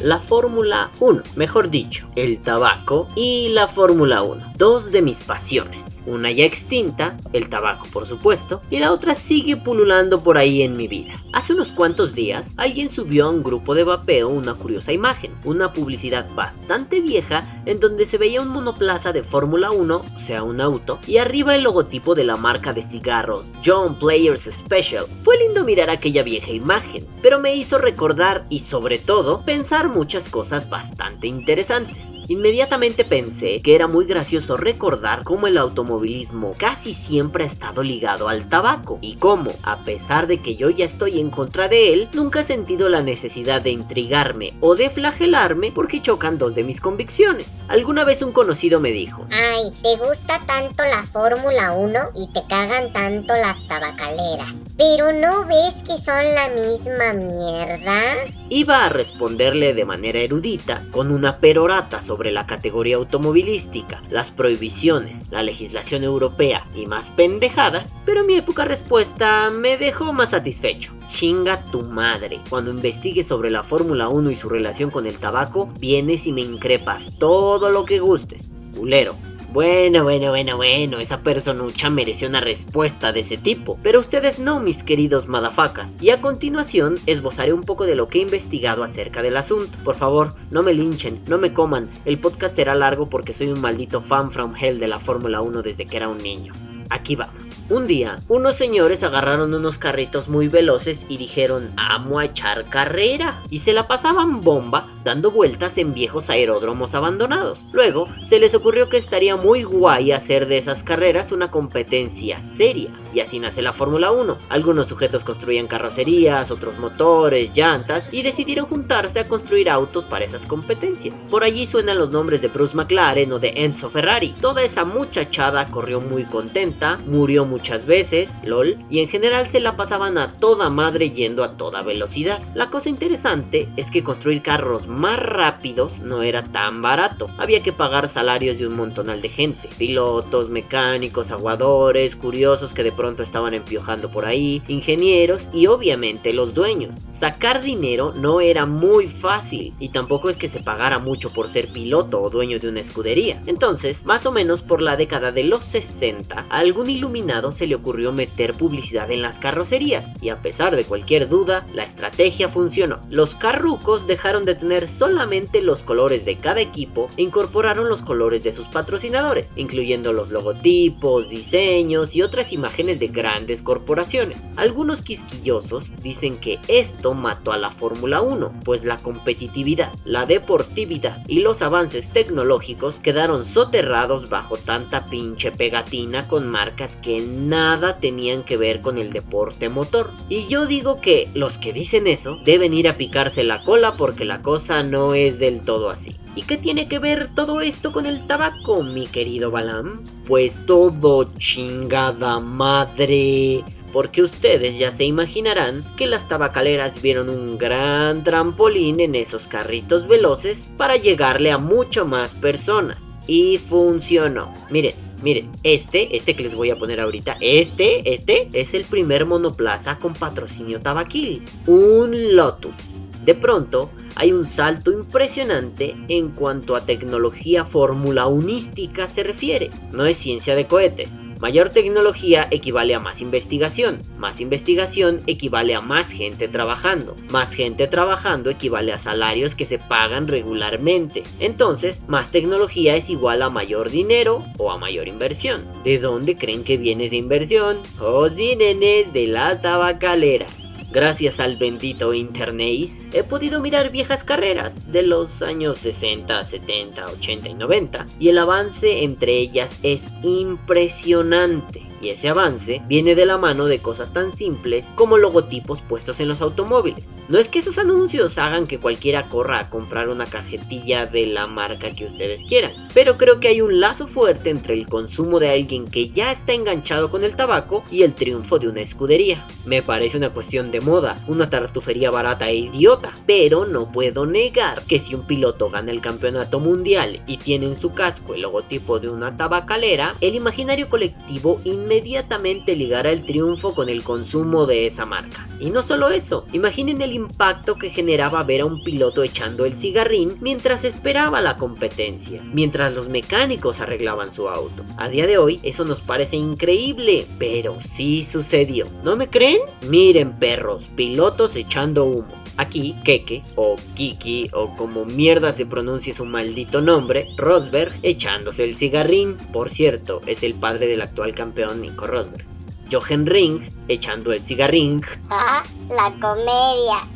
la Fórmula 1, mejor dicho, el tabaco y la Fórmula 1. Dos de mis pasiones. Una ya extinta, el tabaco por supuesto, y la otra sigue pululando por ahí en mi vida. Hace unos cuantos días, alguien subió a un grupo de vapeo una curiosa imagen, una publicidad bastante vieja en donde se veía un monoplaza de Fórmula 1, o sea un auto, y arriba el logotipo de la marca de cigarros John Players Special. Fue lindo mirar aquella vieja imagen, pero me hizo recordar y sobre todo pensar muchas cosas bastante interesantes. Inmediatamente pensé que era muy gracioso recordar cómo el automovilismo casi siempre ha estado ligado al tabaco y cómo, a pesar de que yo ya estoy en contra de él, nunca he sentido la necesidad de intrigarme o de flagelarme porque chocan dos de mis convicciones. Alguna vez un conocido me dijo, Ay, ¿te gusta tanto la Fórmula 1 y te cagan tanto las tabacaleras? Pero ¿no ves que son la misma mierda? Iba a responderle de manera erudita, con una perorata sobre la categoría automovilística, las prohibiciones, la legislación europea y más pendejadas, pero mi época respuesta me dejó más satisfecho. Chinga tu madre. Cuando investigues sobre la Fórmula 1 y su relación con el tabaco, vienes y me increpas todo lo que gustes. Culero. Bueno, bueno, bueno, bueno, esa personucha mereció una respuesta de ese tipo, pero ustedes no, mis queridos madafacas. Y a continuación esbozaré un poco de lo que he investigado acerca del asunto. Por favor, no me linchen, no me coman, el podcast será largo porque soy un maldito fan from hell de la Fórmula 1 desde que era un niño. Aquí vamos. Un día, unos señores agarraron unos carritos muy veloces y dijeron, amo a echar carrera. Y se la pasaban bomba dando vueltas en viejos aeródromos abandonados. Luego, se les ocurrió que estaría muy guay hacer de esas carreras una competencia seria. Y así nace la Fórmula 1. Algunos sujetos construían carrocerías, otros motores, llantas y decidieron juntarse a construir autos para esas competencias. Por allí suenan los nombres de Bruce McLaren o de Enzo Ferrari. Toda esa muchachada corrió muy contenta, murió muchas veces, lol, y en general se la pasaban a toda madre yendo a toda velocidad. La cosa interesante es que construir carros más rápidos no era tan barato. Había que pagar salarios de un montonal de gente. Pilotos, mecánicos, aguadores, curiosos que de pronto estaban empiojando por ahí, ingenieros y obviamente los dueños. Sacar dinero no era muy fácil y tampoco es que se pagara mucho por ser piloto o dueño de una escudería. Entonces, más o menos por la década de los 60, a algún iluminado se le ocurrió meter publicidad en las carrocerías y a pesar de cualquier duda, la estrategia funcionó. Los carrucos dejaron de tener solamente los colores de cada equipo e incorporaron los colores de sus patrocinadores, incluyendo los logotipos, diseños y otras imágenes de grandes corporaciones. Algunos quisquillosos dicen que esto mató a la Fórmula 1, pues la competitividad, la deportividad y los avances tecnológicos quedaron soterrados bajo tanta pinche pegatina con marcas que nada tenían que ver con el deporte motor. Y yo digo que los que dicen eso deben ir a picarse la cola porque la cosa no es del todo así. ¿Y qué tiene que ver todo esto con el tabaco, mi querido Balam? Pues todo chingada madre porque ustedes ya se imaginarán que las tabacaleras vieron un gran trampolín en esos carritos veloces para llegarle a mucho más personas. Y funcionó. Miren, miren, este, este que les voy a poner ahorita, este, este es el primer monoplaza con patrocinio tabaquil. Un Lotus. De pronto, hay un salto impresionante en cuanto a tecnología fórmula unística se refiere. No es ciencia de cohetes. Mayor tecnología equivale a más investigación. Más investigación equivale a más gente trabajando. Más gente trabajando equivale a salarios que se pagan regularmente. Entonces, más tecnología es igual a mayor dinero o a mayor inversión. ¿De dónde creen que viene esa inversión? Oh, sí, nenes, de las tabacaleras. Gracias al bendito Internet, he podido mirar viejas carreras de los años 60, 70, 80 y 90 y el avance entre ellas es impresionante. Y ese avance viene de la mano de cosas tan simples como logotipos puestos en los automóviles. No es que esos anuncios hagan que cualquiera corra a comprar una cajetilla de la marca que ustedes quieran, pero creo que hay un lazo fuerte entre el consumo de alguien que ya está enganchado con el tabaco y el triunfo de una escudería. Me parece una cuestión de moda, una tartufería barata e idiota, pero no puedo negar que si un piloto gana el campeonato mundial y tiene en su casco el logotipo de una tabacalera, el imaginario colectivo inmediatamente ligara el triunfo con el consumo de esa marca. Y no solo eso, imaginen el impacto que generaba ver a un piloto echando el cigarrín mientras esperaba la competencia, mientras los mecánicos arreglaban su auto. A día de hoy eso nos parece increíble, pero sí sucedió. ¿No me creen? Miren perros, pilotos echando humo. Aquí, Keke, o Kiki, o como mierda se pronuncia su maldito nombre, Rosberg echándose el cigarrín. Por cierto, es el padre del actual campeón Nico Rosberg. Jochen Ring echando el cigarrín. ¡Ah! La comedia.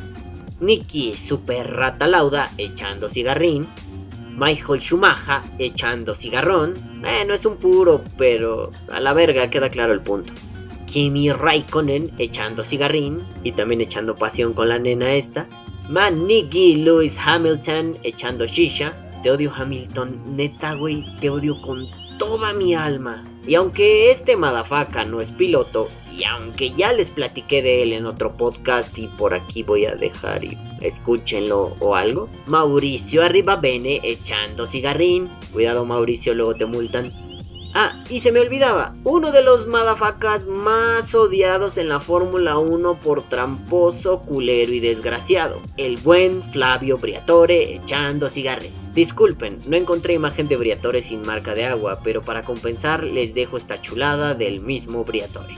Nicky Super Rata Lauda echando cigarrín. Michael Schumacher echando cigarrón. Eh, no es un puro, pero a la verga queda claro el punto. Kimi Raikkonen echando cigarrín y también echando pasión con la nena esta. Man Lewis Hamilton echando shisha. Te odio Hamilton, neta güey, te odio con toda mi alma. Y aunque este Madafaka no es piloto, y aunque ya les platiqué de él en otro podcast y por aquí voy a dejar y escúchenlo o algo, Mauricio Arriba Bene echando cigarrín. Cuidado Mauricio, luego te multan. Ah, y se me olvidaba, uno de los madafacas más odiados en la Fórmula 1 por tramposo, culero y desgraciado, el buen Flavio Briatore echando cigarrín. Disculpen, no encontré imagen de Briatore sin marca de agua, pero para compensar les dejo esta chulada del mismo Briatore.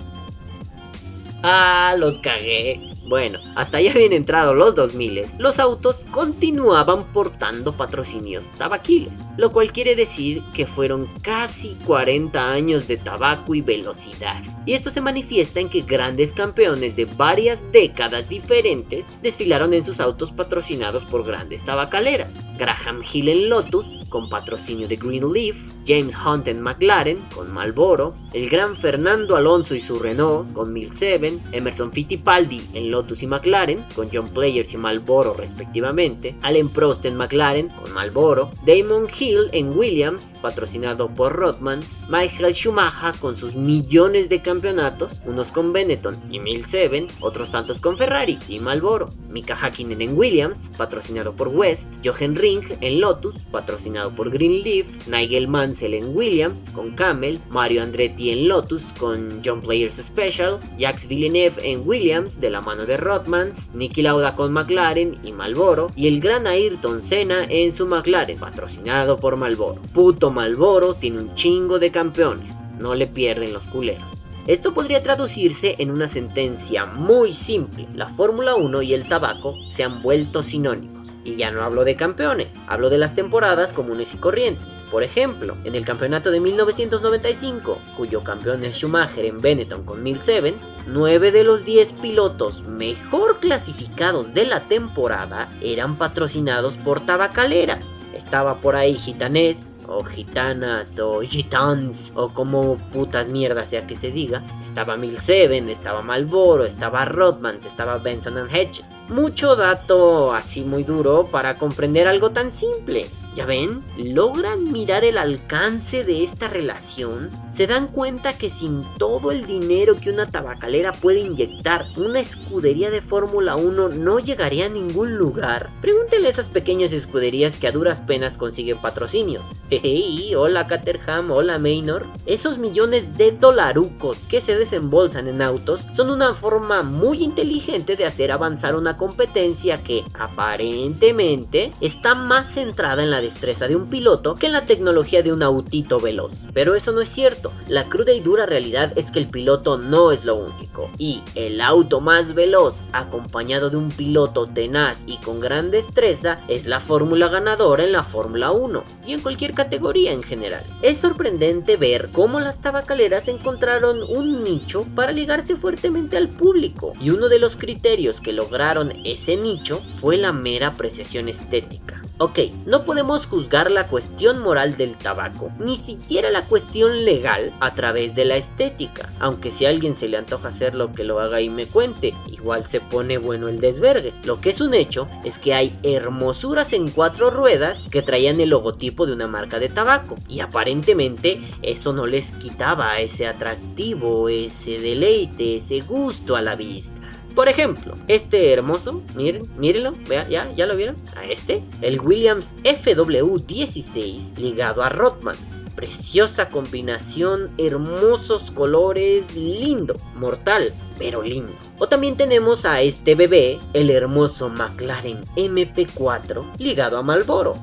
Ah, los cagué. Bueno, hasta ya habían entrado los 2000, los autos continuaban portando patrocinios tabaquiles, lo cual quiere decir que fueron casi 40 años de tabaco y velocidad. Y esto se manifiesta en que grandes campeones de varias décadas diferentes desfilaron en sus autos patrocinados por grandes tabacaleras. Graham Hill en Lotus, con patrocinio de Greenleaf, James Hunt en McLaren, con Marlboro, el gran Fernando Alonso y su Renault, con 1007, Emerson Fittipaldi en Lotus y McLaren, con John Players y Marlboro respectivamente, Allen Prost en McLaren, con Marlboro, Damon Hill en Williams, patrocinado por Rothmans, Michael Schumacher con sus millones de campeonatos, unos con Benetton y 1007, otros tantos con Ferrari y Marlboro, Mika Hakkinen en Williams, patrocinado por West, Jochen Ring en Lotus, patrocinado por Greenleaf, Nigel Mansell en Williams, con Camel, Mario Andretti en Lotus, con John Players Special, Jacques Villeneuve en Williams, de la mano de Rothmans, Nicky Lauda con McLaren y Malboro, y el gran Ayrton Senna en su McLaren, patrocinado por Malboro. Puto Malboro tiene un chingo de campeones, no le pierden los culeros. Esto podría traducirse en una sentencia muy simple. La Fórmula 1 y el tabaco se han vuelto sinónimos. Y ya no hablo de campeones, hablo de las temporadas comunes y corrientes. Por ejemplo, en el campeonato de 1995, cuyo campeón es Schumacher en Benetton con 1007, 9 de los 10 pilotos mejor clasificados de la temporada eran patrocinados por tabacaleras. Estaba por ahí Gitanés, o gitanas, o gitans, o como putas mierdas sea que se diga. Estaba 1007, estaba Malboro, estaba Rodmans, estaba Benson Hedges. Mucho dato así muy duro para comprender algo tan simple. ¿Ya ven? ¿Logran mirar el alcance de esta relación? ¿Se dan cuenta que sin todo el dinero que una tabacalera puede inyectar, una escudería de Fórmula 1 no llegaría a ningún lugar? Pregúntenle a esas pequeñas escuderías que a duras penas consiguen patrocinios. Hey, hola Caterham, hola Maynor. Esos millones de dolarucos que se desembolsan en autos son una forma muy inteligente de hacer avanzar una competencia que aparentemente está más centrada en la destreza de un piloto que en la tecnología de un autito veloz. Pero eso no es cierto, la cruda y dura realidad es que el piloto no es lo único. Y el auto más veloz, acompañado de un piloto tenaz y con gran destreza, es la fórmula ganadora en la Fórmula 1 y en cualquier categoría en general. Es sorprendente ver cómo las tabacaleras encontraron un nicho para ligarse fuertemente al público y uno de los criterios que lograron ese nicho fue la mera apreciación estética. Ok, no podemos juzgar la cuestión moral del tabaco, ni siquiera la cuestión legal a través de la estética, aunque si a alguien se le antoja hacerlo que lo haga y me cuente, igual se pone bueno el desvergue. Lo que es un hecho es que hay hermosuras en cuatro ruedas que traían el logotipo de una marca de tabaco, y aparentemente eso no les quitaba ese atractivo, ese deleite, ese gusto a la vista. Por ejemplo, este hermoso, miren, mírenlo, vea, ya, ya lo vieron, a este, el Williams FW16 ligado a Rothmans. preciosa combinación, hermosos colores, lindo, mortal, pero lindo. O también tenemos a este bebé, el hermoso McLaren MP4, ligado a Malboro.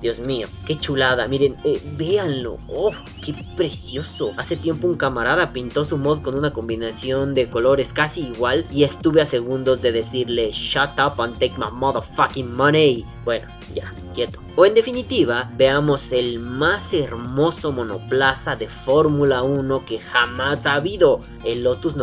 Dios mío, qué chulada, miren, eh, véanlo, oh, qué precioso. Hace tiempo un camarada pintó su mod con una combinación de colores casi igual y estuve a segundos de decirle shut up and take my motherfucking money. Bueno, ya, quieto. O en definitiva, veamos el más hermoso monoplaza de Fórmula 1 que jamás ha habido, el Lotus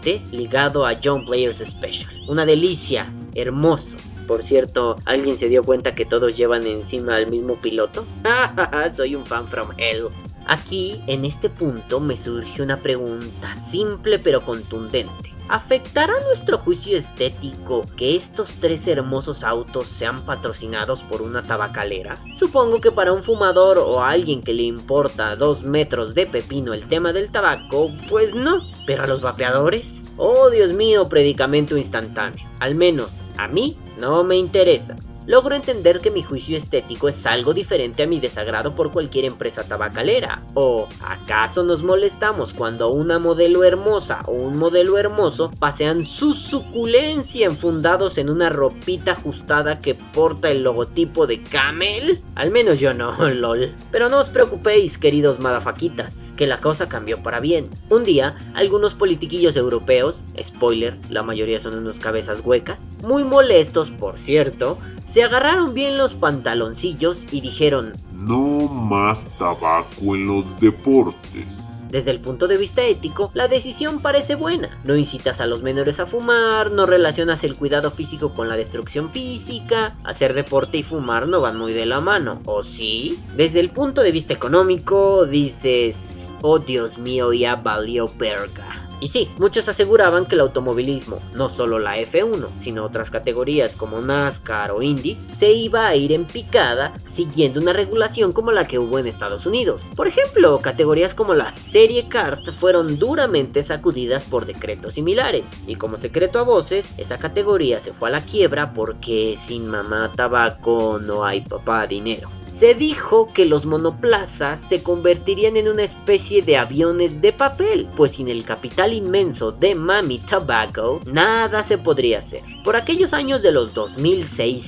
97T ligado a John Players Special. Una delicia, hermoso. Por cierto, ¿alguien se dio cuenta que todos llevan encima al mismo piloto? Soy un fan from hell. Aquí, en este punto, me surge una pregunta simple pero contundente. ¿Afectará nuestro juicio estético que estos tres hermosos autos sean patrocinados por una tabacalera? Supongo que para un fumador o alguien que le importa dos metros de pepino el tema del tabaco, pues no. Pero a los vapeadores, oh Dios mío, predicamento instantáneo. Al menos a mí no me interesa logro entender que mi juicio estético es algo diferente a mi desagrado por cualquier empresa tabacalera. ¿O acaso nos molestamos cuando una modelo hermosa o un modelo hermoso pasean su suculencia enfundados en una ropita ajustada que porta el logotipo de Camel? Al menos yo no, lol. Pero no os preocupéis, queridos madafaquitas, que la cosa cambió para bien. Un día, algunos politiquillos europeos, spoiler, la mayoría son unos cabezas huecas, muy molestos por cierto, se agarraron bien los pantaloncillos y dijeron, no más tabaco en los deportes. Desde el punto de vista ético, la decisión parece buena. No incitas a los menores a fumar, no relacionas el cuidado físico con la destrucción física, hacer deporte y fumar no van muy de la mano, ¿o sí? Desde el punto de vista económico, dices, oh Dios mío, ya valió perga. Y sí, muchos aseguraban que el automovilismo, no solo la F1, sino otras categorías como NASCAR o Indy, se iba a ir en picada siguiendo una regulación como la que hubo en Estados Unidos. Por ejemplo, categorías como la Serie Kart fueron duramente sacudidas por decretos similares, y como secreto a voces, esa categoría se fue a la quiebra porque sin mamá tabaco no hay papá dinero se dijo que los monoplazas se convertirían en una especie de aviones de papel, pues sin el capital inmenso de Mami Tobacco, nada se podría hacer. Por aquellos años de los 2006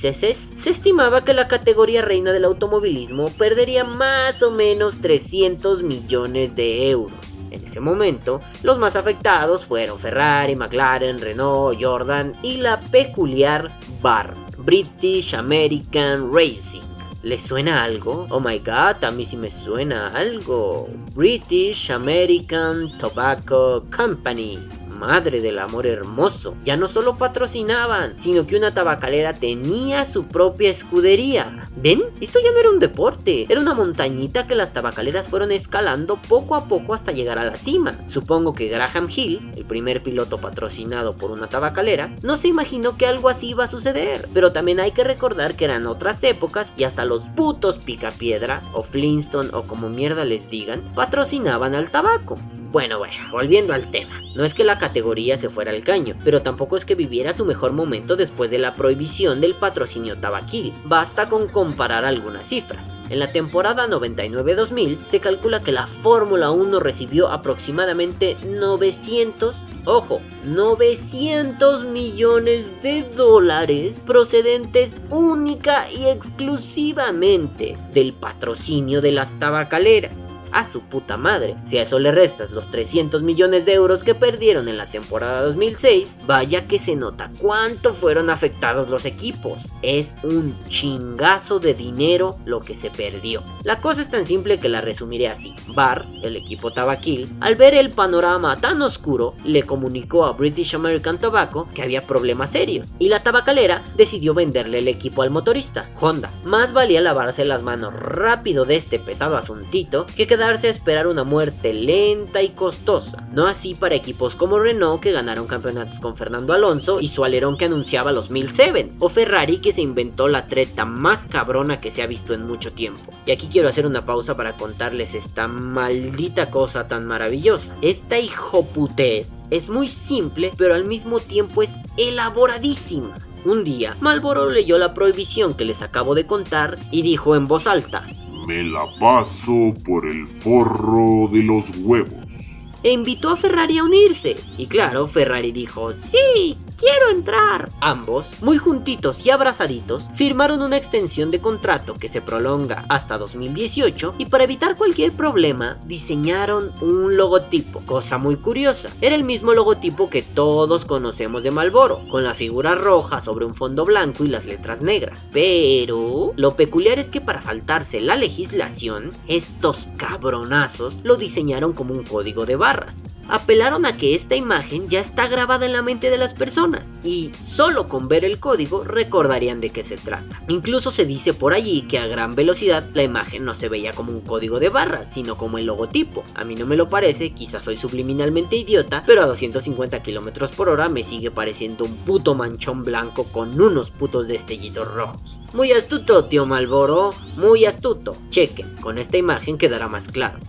se estimaba que la categoría reina del automovilismo perdería más o menos 300 millones de euros. En ese momento, los más afectados fueron Ferrari, McLaren, Renault, Jordan y la peculiar BAR, British American Racing ¿Le suena algo? Oh my god, a mí sí me suena algo. British American Tobacco Company madre del amor hermoso. Ya no solo patrocinaban, sino que una tabacalera tenía su propia escudería. ¿Ven? Esto ya no era un deporte, era una montañita que las tabacaleras fueron escalando poco a poco hasta llegar a la cima. Supongo que Graham Hill, el primer piloto patrocinado por una tabacalera, no se imaginó que algo así iba a suceder. Pero también hay que recordar que eran otras épocas y hasta los putos Picapiedra o Flintstone o como mierda les digan, patrocinaban al tabaco. Bueno, bueno, volviendo al tema. No es que la categoría se fuera al caño, pero tampoco es que viviera su mejor momento después de la prohibición del patrocinio tabaquil. Basta con comparar algunas cifras. En la temporada 99-2000 se calcula que la Fórmula 1 recibió aproximadamente 900, ojo, 900 millones de dólares procedentes única y exclusivamente del patrocinio de las tabacaleras a su puta madre. Si a eso le restas los 300 millones de euros que perdieron en la temporada 2006, vaya que se nota cuánto fueron afectados los equipos. Es un chingazo de dinero lo que se perdió. La cosa es tan simple que la resumiré así. Bar, el equipo tabaquil, al ver el panorama tan oscuro, le comunicó a British American Tobacco que había problemas serios y la tabacalera decidió venderle el equipo al motorista, Honda. Más valía lavarse las manos rápido de este pesado asuntito que quedarse a esperar una muerte lenta y costosa. No así para equipos como Renault que ganaron campeonatos con Fernando Alonso y su alerón que anunciaba los 1007, o Ferrari que se inventó la treta más cabrona que se ha visto en mucho tiempo. Y aquí quiero hacer una pausa para contarles esta maldita cosa tan maravillosa. Esta hijoputez es muy simple, pero al mismo tiempo es elaboradísima. Un día, Malboro leyó la prohibición que les acabo de contar y dijo en voz alta: me la paso por el forro de los huevos. E invitó a Ferrari a unirse. Y claro, Ferrari dijo, sí, quiero entrar. Ambos, muy juntitos y abrazaditos, firmaron una extensión de contrato que se prolonga hasta 2018 y para evitar cualquier problema diseñaron un logotipo, cosa muy curiosa. Era el mismo logotipo que todos conocemos de Malboro, con la figura roja sobre un fondo blanco y las letras negras. Pero lo peculiar es que para saltarse la legislación, estos cabronazos lo diseñaron como un código de barras apelaron a que esta imagen ya está grabada en la mente de las personas y solo con ver el código recordarían de qué se trata. Incluso se dice por allí que a gran velocidad la imagen no se veía como un código de barras, sino como el logotipo. A mí no me lo parece, quizás soy subliminalmente idiota, pero a 250 km por hora me sigue pareciendo un puto manchón blanco con unos putos destellitos rojos. Muy astuto, tío Malboro, muy astuto. Chequen, con esta imagen quedará más claro.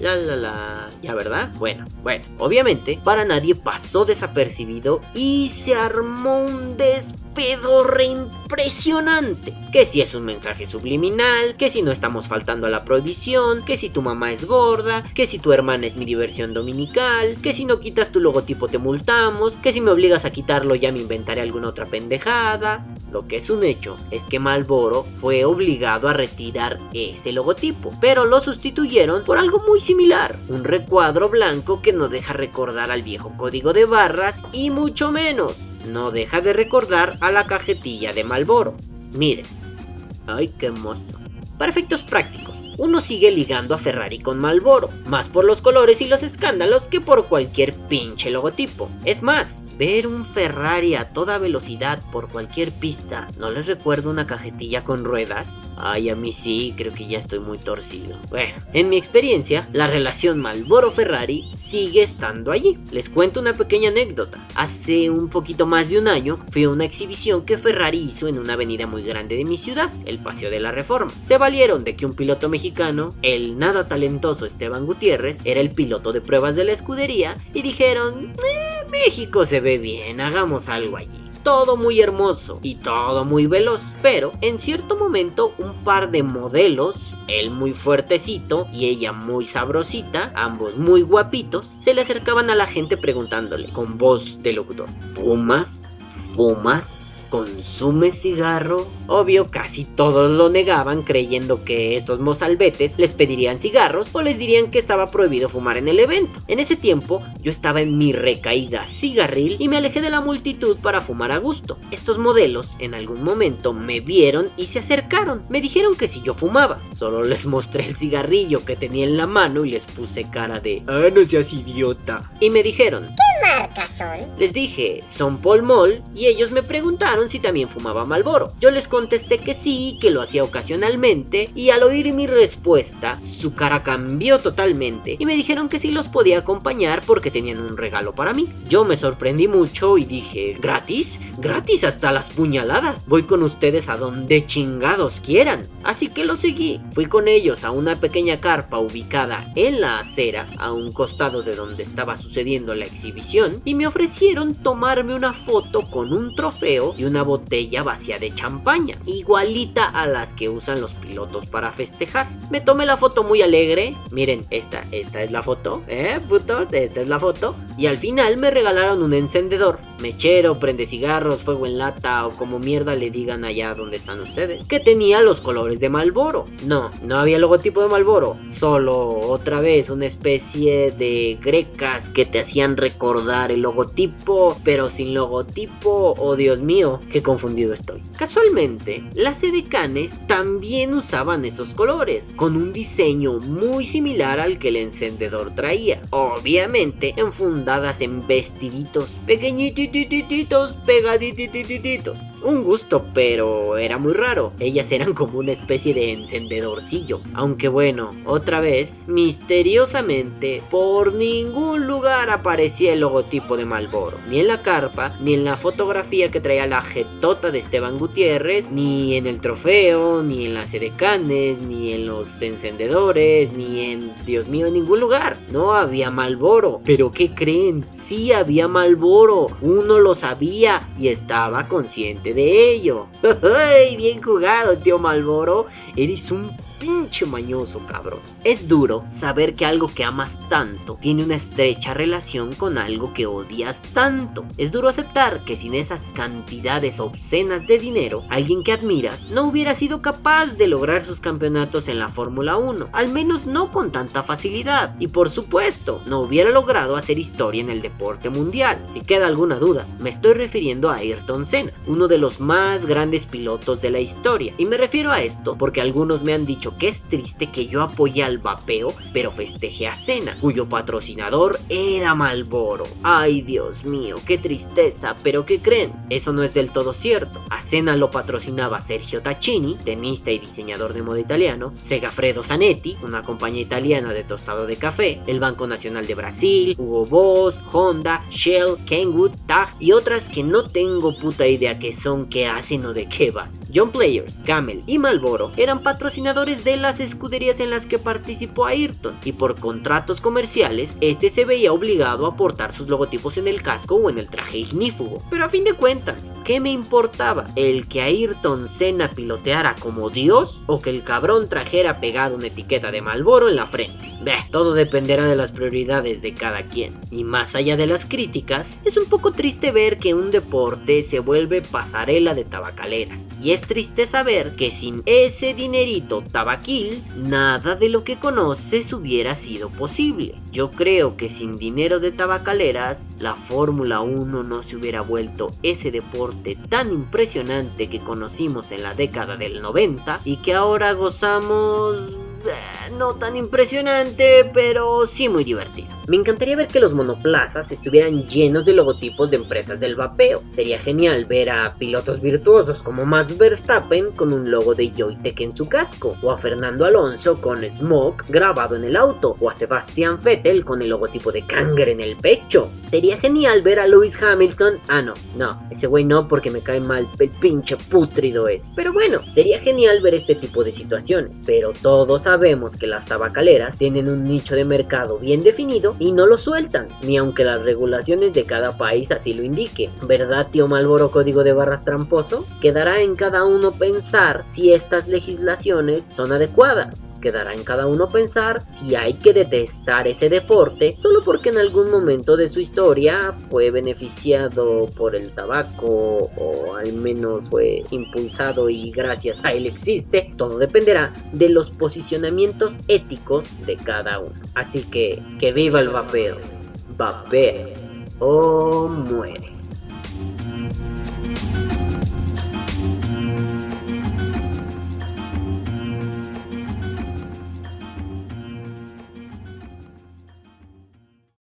La la la. ¿Ya verdad? Bueno, bueno. Obviamente, para nadie pasó desapercibido y se armó un des pedorre impresionante. Que si es un mensaje subliminal, que si no estamos faltando a la prohibición, que si tu mamá es gorda, que si tu hermana es mi diversión dominical, que si no quitas tu logotipo te multamos, que si me obligas a quitarlo ya me inventaré alguna otra pendejada. Lo que es un hecho es que Malboro fue obligado a retirar ese logotipo, pero lo sustituyeron por algo muy similar, un recuadro blanco que no deja recordar al viejo código de barras y mucho menos no deja de recordar a la cajetilla de Malboro. Miren. Ay, qué hermoso. Para efectos prácticos, uno sigue ligando a Ferrari con Malboro, más por los colores y los escándalos que por cualquier pinche logotipo. Es más, ver un Ferrari a toda velocidad por cualquier pista, ¿no les recuerda una cajetilla con ruedas? Ay, a mí sí, creo que ya estoy muy torcido. Bueno, en mi experiencia, la relación Malboro-Ferrari sigue estando allí. Les cuento una pequeña anécdota. Hace un poquito más de un año fui a una exhibición que Ferrari hizo en una avenida muy grande de mi ciudad, el Paseo de la Reforma. Se valieron de que un piloto mexicano, el nada talentoso Esteban Gutiérrez, era el piloto de pruebas de la escudería y dijeron, eh, México se ve bien, hagamos algo allí todo muy hermoso y todo muy veloz, pero en cierto momento un par de modelos, él muy fuertecito y ella muy sabrosita, ambos muy guapitos, se le acercaban a la gente preguntándole con voz de locutor, ¿fumas? ¿Fumas? ¿Consume cigarro? Obvio, casi todos lo negaban creyendo que estos mozalbetes les pedirían cigarros o les dirían que estaba prohibido fumar en el evento. En ese tiempo yo estaba en mi recaída cigarril y me alejé de la multitud para fumar a gusto. Estos modelos en algún momento me vieron y se acercaron. Me dijeron que si yo fumaba. Solo les mostré el cigarrillo que tenía en la mano y les puse cara de Ah, no seas idiota. Y me dijeron ¿Qué Les dije, son Paul Mall y ellos me preguntaron si también fumaba Malboro. Yo les contesté que sí, que lo hacía ocasionalmente, y al oír mi respuesta, su cara cambió totalmente y me dijeron que sí los podía acompañar porque tenían un regalo para mí. Yo me sorprendí mucho y dije, ¿gratis? ¿Gratis hasta las puñaladas? Voy con ustedes a donde chingados quieran. Así que lo seguí. Fui con ellos a una pequeña carpa ubicada en la acera, a un costado de donde estaba sucediendo la exhibición, y me ofrecieron tomarme una foto con un trofeo y una botella vacía de champaña, igualita a las que usan los pilotos para festejar. Me tomé la foto muy alegre, miren, esta, esta es la foto, ¿eh, putos? Esta es la foto. Y al final me regalaron un encendedor, mechero, prende cigarros, fuego en lata o como mierda le digan allá donde están ustedes, que tenía los colores de Malboro. No, no había logotipo de Malboro, solo otra vez una especie de grecas que te hacían recordar el logotipo, pero sin logotipo, oh Dios mío, qué confundido estoy. Casualmente, las edecanes también usaban esos colores, con un diseño muy similar al que el encendedor traía. Obviamente, enfundadas en vestiditos pequeñititos, pegadititos. Un gusto, pero era muy raro. Ellas eran como una especie de encendedorcillo. Aunque bueno, otra vez, misteriosamente, por ningún lugar aparecía el logotipo de Malboro. Ni en la carpa, ni en la fotografía que traía la jetota de Esteban Gutiérrez, ni en el trofeo, ni en las edecanes, ni en los encendedores, ni en, Dios mío, en ningún lugar. No había Malboro. Pero ¿qué creen? Sí había Malboro. Uno lo sabía y estaba consciente de ello. ¡Ay, bien jugado, tío Malboro! Eres un pinche mañoso, cabrón. Es duro saber que algo que amas tanto tiene una estrecha relación con algo que odias tanto. Es duro aceptar que sin esas cantidades obscenas de dinero, alguien que admiras no hubiera sido capaz de lograr sus campeonatos en la Fórmula 1, al menos no con tanta facilidad. Y por supuesto, no hubiera logrado hacer historia en el deporte mundial. Si queda alguna duda, me estoy refiriendo a Ayrton Senna, uno de los más grandes pilotos de la historia. Y me refiero a esto porque algunos me han dicho que es triste que yo apoye al vapeo, pero festeje a Cena, cuyo patrocinador era Malboro. Ay, Dios mío, qué tristeza, pero ¿qué creen? Eso no es del todo cierto. A Cena lo patrocinaba Sergio Taccini, tenista y diseñador de moda italiano, Segafredo Zanetti, una compañía italiana de tostado de café, el Banco Nacional de Brasil, Hugo Boss, Honda, Shell, Kenwood, TAG y otras que no tengo puta idea qué son, qué hacen o de qué van. John Players, Camel y Malboro eran patrocinadores de las escuderías en las que participó Ayrton y por contratos comerciales este se veía obligado a portar sus logotipos en el casco o en el traje ignífugo. Pero a fin de cuentas, ¿qué me importaba? ¿El que Ayrton Senna piloteara como Dios o que el cabrón trajera pegado una etiqueta de Malboro en la frente? Todo dependerá de las prioridades de cada quien. Y más allá de las críticas, es un poco triste ver que un deporte se vuelve pasarela de tabacaleras. Y es triste saber que sin ese dinerito tabaquil, nada de lo que conoces hubiera sido posible. Yo creo que sin dinero de tabacaleras, la Fórmula 1 no se hubiera vuelto ese deporte tan impresionante que conocimos en la década del 90 y que ahora gozamos no tan impresionante, pero sí muy divertido. Me encantaría ver que los monoplazas estuvieran llenos de logotipos de empresas del vapeo. Sería genial ver a pilotos virtuosos como Max Verstappen con un logo de Joytech en su casco, o a Fernando Alonso con Smoke grabado en el auto, o a Sebastian Vettel con el logotipo de Kanger en el pecho. Sería genial ver a Lewis Hamilton. Ah, no, no, ese güey no porque me cae mal, el pinche putrido es. Pero bueno, sería genial ver este tipo de situaciones. Pero todos sabemos que las tabacaleras tienen un nicho de mercado bien definido y no lo sueltan, ni aunque las regulaciones de cada país así lo indiquen. ¿Verdad, tío Malboro Código de Barras Tramposo? Quedará en cada uno pensar si estas legislaciones son adecuadas. Quedará en cada uno pensar si hay que detestar ese deporte solo porque en algún momento de su historia fue beneficiado por el tabaco o al menos fue impulsado y gracias a él existe. Todo dependerá de los éticos de cada uno. Así que que viva el vapeo. Vapea o muere.